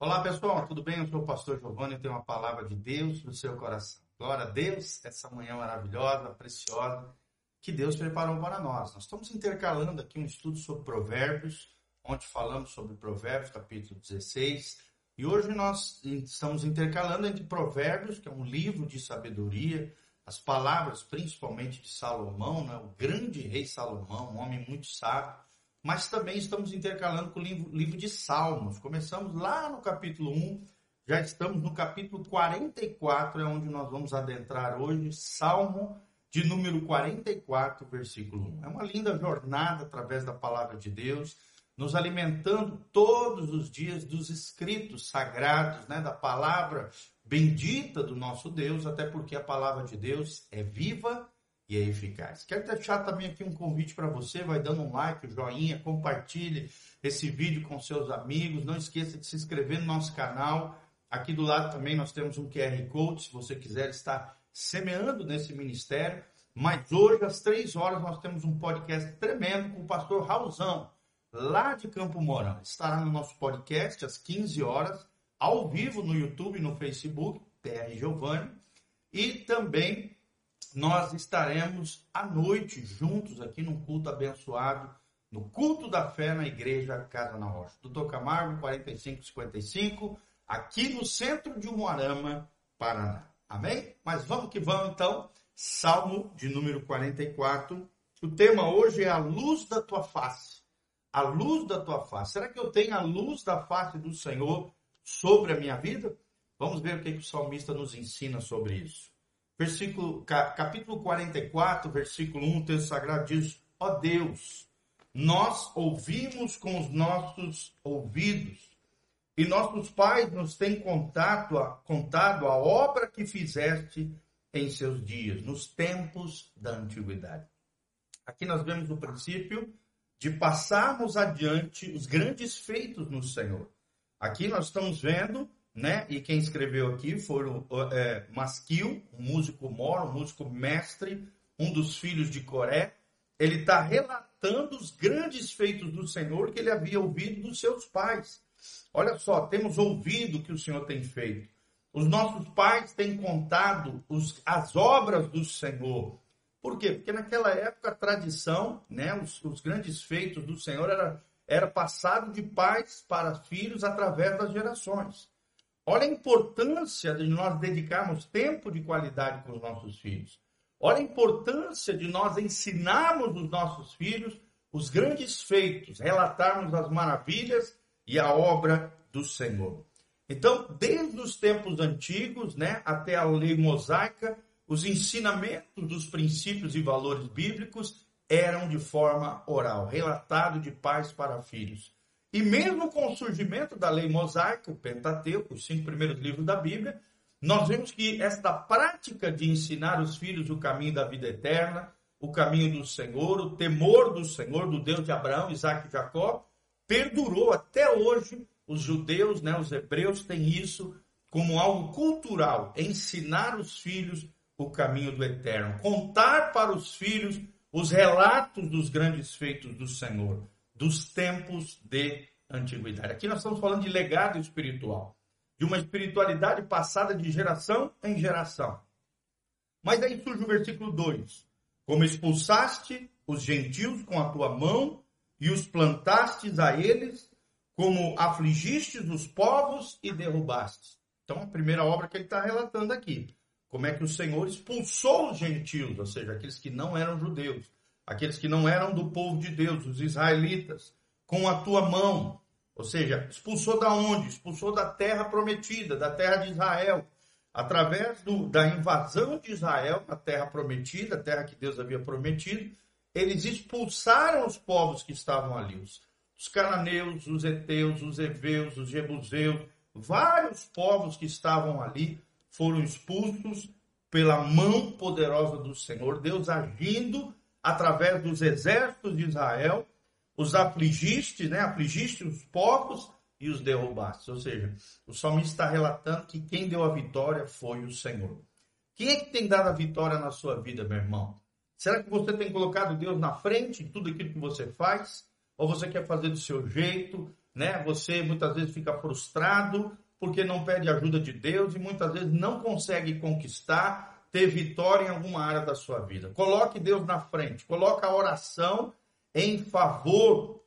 Olá pessoal, tudo bem? Eu sou o pastor Giovanni e tenho uma palavra de Deus no seu coração. Glória a Deus, essa manhã maravilhosa, preciosa, que Deus preparou para nós. Nós estamos intercalando aqui um estudo sobre provérbios, onde falamos sobre provérbios, capítulo 16, e hoje nós estamos intercalando entre provérbios, que é um livro de sabedoria, as palavras principalmente de Salomão, né? o grande rei Salomão, um homem muito sábio, mas também estamos intercalando com o livro, livro de Salmos. Começamos lá no capítulo 1, já estamos no capítulo 44, é onde nós vamos adentrar hoje, Salmo de número 44, versículo 1. É uma linda jornada através da palavra de Deus, nos alimentando todos os dias dos escritos sagrados, né, da palavra bendita do nosso Deus, até porque a palavra de Deus é viva e é eficaz. Quero deixar também aqui um convite para você, vai dando um like, um joinha, compartilhe esse vídeo com seus amigos, não esqueça de se inscrever no nosso canal. Aqui do lado também nós temos um QR Code, se você quiser estar semeando nesse ministério. Mas hoje, às três horas, nós temos um podcast tremendo com o pastor Raulzão, lá de Campo Mourão. Estará no nosso podcast às 15 horas, ao vivo no YouTube e no Facebook, PR Giovanni. E também nós estaremos à noite juntos aqui num culto abençoado, no culto da fé na igreja Casa na Rocha. Doutor Camargo, 4555, aqui no centro de Umuarama, Paraná. Amém? Mas vamos que vamos então. Salmo de número 44. O tema hoje é a luz da tua face. A luz da tua face. Será que eu tenho a luz da face do Senhor sobre a minha vida? Vamos ver o que, que o salmista nos ensina sobre isso versículo, capítulo 44, versículo 1, o texto sagrado diz: Ó oh Deus, nós ouvimos com os nossos ouvidos, e nossos pais nos têm contato, contado a obra que fizeste em seus dias, nos tempos da antiguidade. Aqui nós vemos o princípio de passarmos adiante os grandes feitos no Senhor. Aqui nós estamos vendo né? E quem escreveu aqui foi é, Masquil, um músico moro, um músico mestre, um dos filhos de Coré. Ele está relatando os grandes feitos do Senhor que ele havia ouvido dos seus pais. Olha só, temos ouvido o que o Senhor tem feito. Os nossos pais têm contado os, as obras do Senhor. Por quê? Porque naquela época a tradição, né, os, os grandes feitos do Senhor era, era passado de pais para filhos através das gerações. Olha a importância de nós dedicarmos tempo de qualidade com os nossos filhos. Olha a importância de nós ensinarmos os nossos filhos os grandes feitos, relatarmos as maravilhas e a obra do Senhor. Então, desde os tempos antigos, né, até a lei mosaica, os ensinamentos dos princípios e valores bíblicos eram de forma oral, relatado de pais para filhos. E mesmo com o surgimento da lei mosaica, o Pentateuco, os cinco primeiros livros da Bíblia, nós vemos que esta prática de ensinar os filhos o caminho da vida eterna, o caminho do Senhor, o temor do Senhor, do Deus de Abraão, Isaac e Jacó, perdurou até hoje. Os judeus, né, os hebreus têm isso como algo cultural, ensinar os filhos o caminho do eterno, contar para os filhos os relatos dos grandes feitos do Senhor dos tempos de antiguidade. Aqui nós estamos falando de legado espiritual, de uma espiritualidade passada de geração em geração. Mas aí surge o versículo 2: Como expulsaste os gentios com a tua mão e os plantastes a eles, como afligistes os povos e derrubastes. Então, a primeira obra que ele está relatando aqui. Como é que o Senhor expulsou os gentios, ou seja, aqueles que não eram judeus, aqueles que não eram do povo de Deus, os israelitas, com a tua mão. Ou seja, expulsou da onde? Expulsou da terra prometida, da terra de Israel. Através do, da invasão de Israel na terra prometida, a terra que Deus havia prometido, eles expulsaram os povos que estavam ali, os, os cananeus, os heteus, os heveus, os jebuseus, vários povos que estavam ali foram expulsos pela mão poderosa do Senhor, Deus agindo através dos exércitos de Israel, os afligiste, né? Afligiste os povos e os derrubaste. Ou seja, o salmista está relatando que quem deu a vitória foi o Senhor. Quem é que tem dado a vitória na sua vida, meu irmão? Será que você tem colocado Deus na frente em tudo aquilo que você faz? Ou você quer fazer do seu jeito? né? Você muitas vezes fica frustrado porque não pede ajuda de Deus e muitas vezes não consegue conquistar, ter vitória em alguma área da sua vida. Coloque Deus na frente, coloque a oração em favor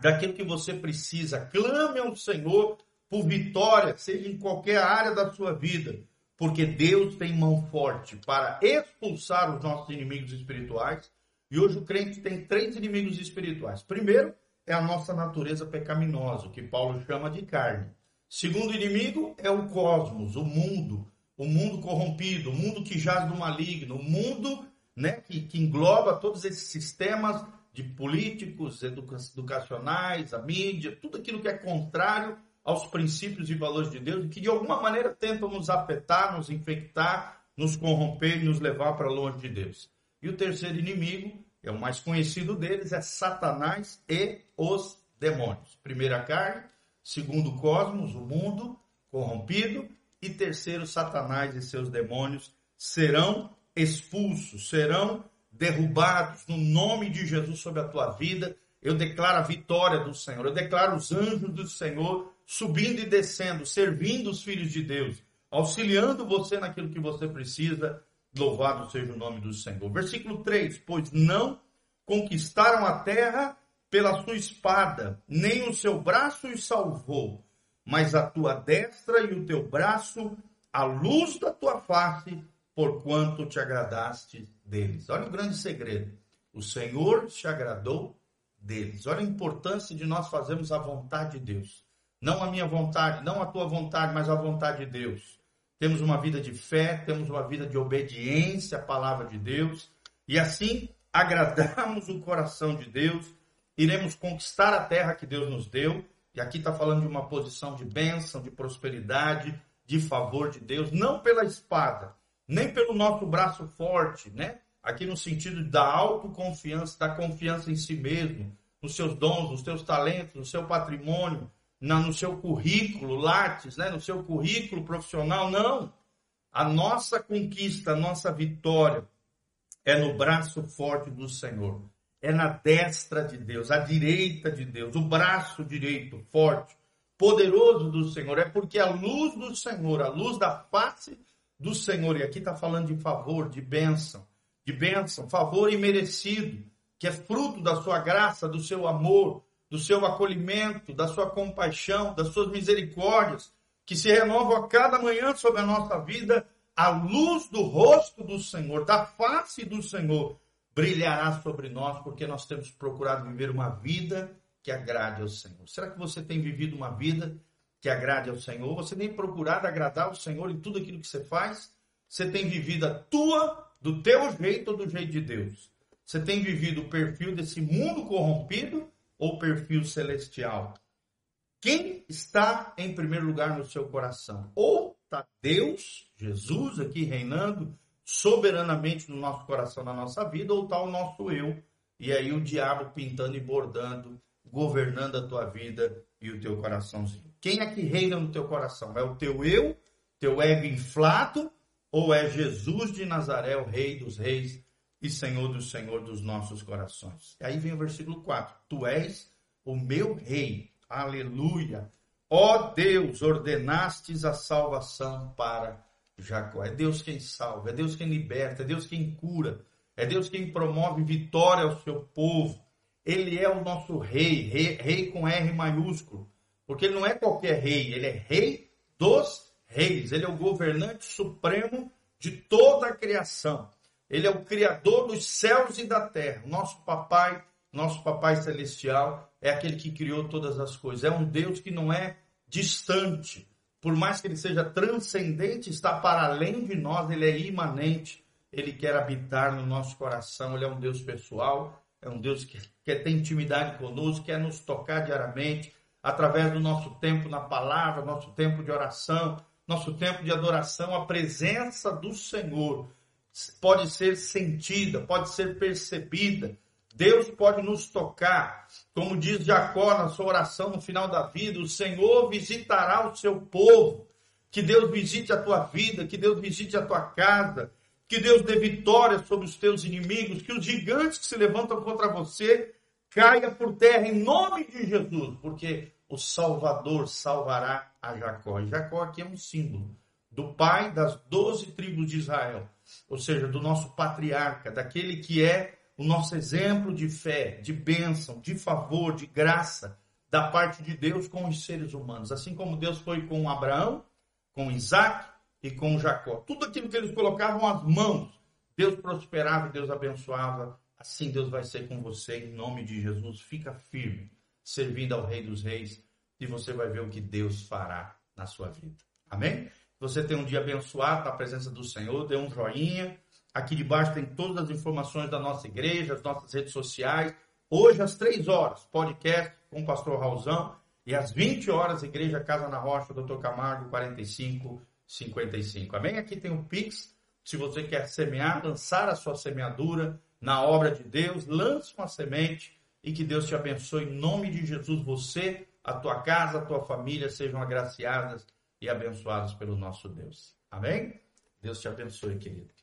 daquilo que você precisa. Clame ao Senhor por vitória, seja em qualquer área da sua vida, porque Deus tem mão forte para expulsar os nossos inimigos espirituais. E hoje o crente tem três inimigos espirituais. Primeiro é a nossa natureza pecaminosa, que Paulo chama de carne. Segundo inimigo é o cosmos, o mundo, o mundo corrompido, o mundo que jaz do maligno, o mundo né, que, que engloba todos esses sistemas de políticos, educa educacionais, a mídia, tudo aquilo que é contrário aos princípios e valores de Deus que de alguma maneira tentam nos afetar, nos infectar, nos corromper e nos levar para longe de Deus. E o terceiro inimigo, é o mais conhecido deles, é Satanás e os demônios. Primeira carne, segundo cosmos, o mundo corrompido, e terceiro, Satanás e seus demônios serão expulsos, serão derrubados no nome de Jesus sobre a tua vida. Eu declaro a vitória do Senhor, eu declaro os anjos do Senhor subindo e descendo, servindo os filhos de Deus, auxiliando você naquilo que você precisa. Louvado seja o nome do Senhor. Versículo 3: Pois não conquistaram a terra pela sua espada, nem o seu braço os salvou, mas a tua destra e o teu braço, a luz da tua face, porquanto te agradaste deles. Olha o grande segredo. O Senhor te agradou deles. Olha a importância de nós fazermos a vontade de Deus. Não a minha vontade, não a tua vontade, mas a vontade de Deus. Temos uma vida de fé, temos uma vida de obediência à palavra de Deus, e assim agradamos o coração de Deus, iremos conquistar a terra que Deus nos deu, e aqui está falando de uma posição de bênção, de prosperidade, de favor de Deus, não pela espada, nem pelo nosso braço forte, né? Aqui no sentido da autoconfiança, da confiança em si mesmo, nos seus dons, nos seus talentos, no seu patrimônio, no seu currículo Lattes, né? no seu currículo profissional, não. A nossa conquista, a nossa vitória é no braço forte do Senhor. É na destra de Deus, a direita de Deus, o braço direito forte, poderoso do Senhor. É porque a luz do Senhor, a luz da face do Senhor, e aqui está falando de favor, de bênção, de bênção, favor imerecido, que é fruto da sua graça, do seu amor, do seu acolhimento, da sua compaixão, das suas misericórdias, que se renovam a cada manhã sobre a nossa vida, a luz do rosto do Senhor, da face do Senhor, brilhará sobre nós, porque nós temos procurado viver uma vida que agrade ao Senhor. Será que você tem vivido uma vida que agrade ao Senhor? Você tem procurado agradar ao Senhor em tudo aquilo que você faz? Você tem vivido a tua, do teu jeito ou do jeito de Deus? Você tem vivido o perfil desse mundo corrompido ou perfil celestial? Quem está em primeiro lugar no seu coração? Ou está Deus, Jesus aqui reinando soberanamente no nosso coração, na nossa vida, ou está o nosso eu, e aí o diabo pintando e bordando, governando a tua vida e o teu coraçãozinho. Quem é que reina no teu coração? É o teu eu, teu ego inflado, ou é Jesus de Nazaré, o Rei dos Reis, e Senhor do Senhor dos nossos corações. E aí vem o versículo 4: Tu és o meu rei, aleluia. Ó Deus, ordenastes a salvação para Jacó. É Deus quem salva, é Deus quem liberta, é Deus quem cura, é Deus quem promove vitória ao seu povo. Ele é o nosso rei, rei, rei com R maiúsculo, porque ele não é qualquer rei, ele é rei dos reis, ele é o governante supremo de toda a criação. Ele é o Criador dos céus e da terra. Nosso papai, nosso papai celestial, é aquele que criou todas as coisas. É um Deus que não é distante. Por mais que ele seja transcendente, está para além de nós, ele é imanente. Ele quer habitar no nosso coração. Ele é um Deus pessoal, é um Deus que quer ter intimidade conosco, quer nos tocar diariamente, através do nosso tempo na palavra, nosso tempo de oração, nosso tempo de adoração, a presença do Senhor pode ser sentida, pode ser percebida. Deus pode nos tocar. Como diz Jacó na sua oração no final da vida, o Senhor visitará o seu povo. Que Deus visite a tua vida, que Deus visite a tua casa, que Deus dê vitória sobre os teus inimigos, que os gigantes que se levantam contra você caia por terra em nome de Jesus, porque o Salvador salvará a Jacó. E Jacó aqui é um símbolo do pai das doze tribos de Israel, ou seja, do nosso patriarca, daquele que é o nosso exemplo de fé, de bênção, de favor, de graça da parte de Deus com os seres humanos. Assim como Deus foi com Abraão, com Isaac e com Jacó. Tudo aquilo que eles colocavam as mãos, Deus prosperava e Deus abençoava. Assim Deus vai ser com você, em nome de Jesus. Fica firme, servindo ao Rei dos Reis, e você vai ver o que Deus fará na sua vida. Amém? Você tem um dia abençoado na presença do Senhor, dê um joinha. Aqui debaixo tem todas as informações da nossa igreja, as nossas redes sociais. Hoje, às três horas, podcast com o pastor Raulzão. E às 20 horas, Igreja Casa na Rocha, Dr. Camargo, 4555. Amém? Aqui tem o Pix. Se você quer semear, lançar a sua semeadura na obra de Deus, lance uma semente e que Deus te abençoe. Em nome de Jesus, você, a tua casa, a tua família sejam agraciadas e abençoados pelo nosso Deus. Amém? Deus te abençoe, querido.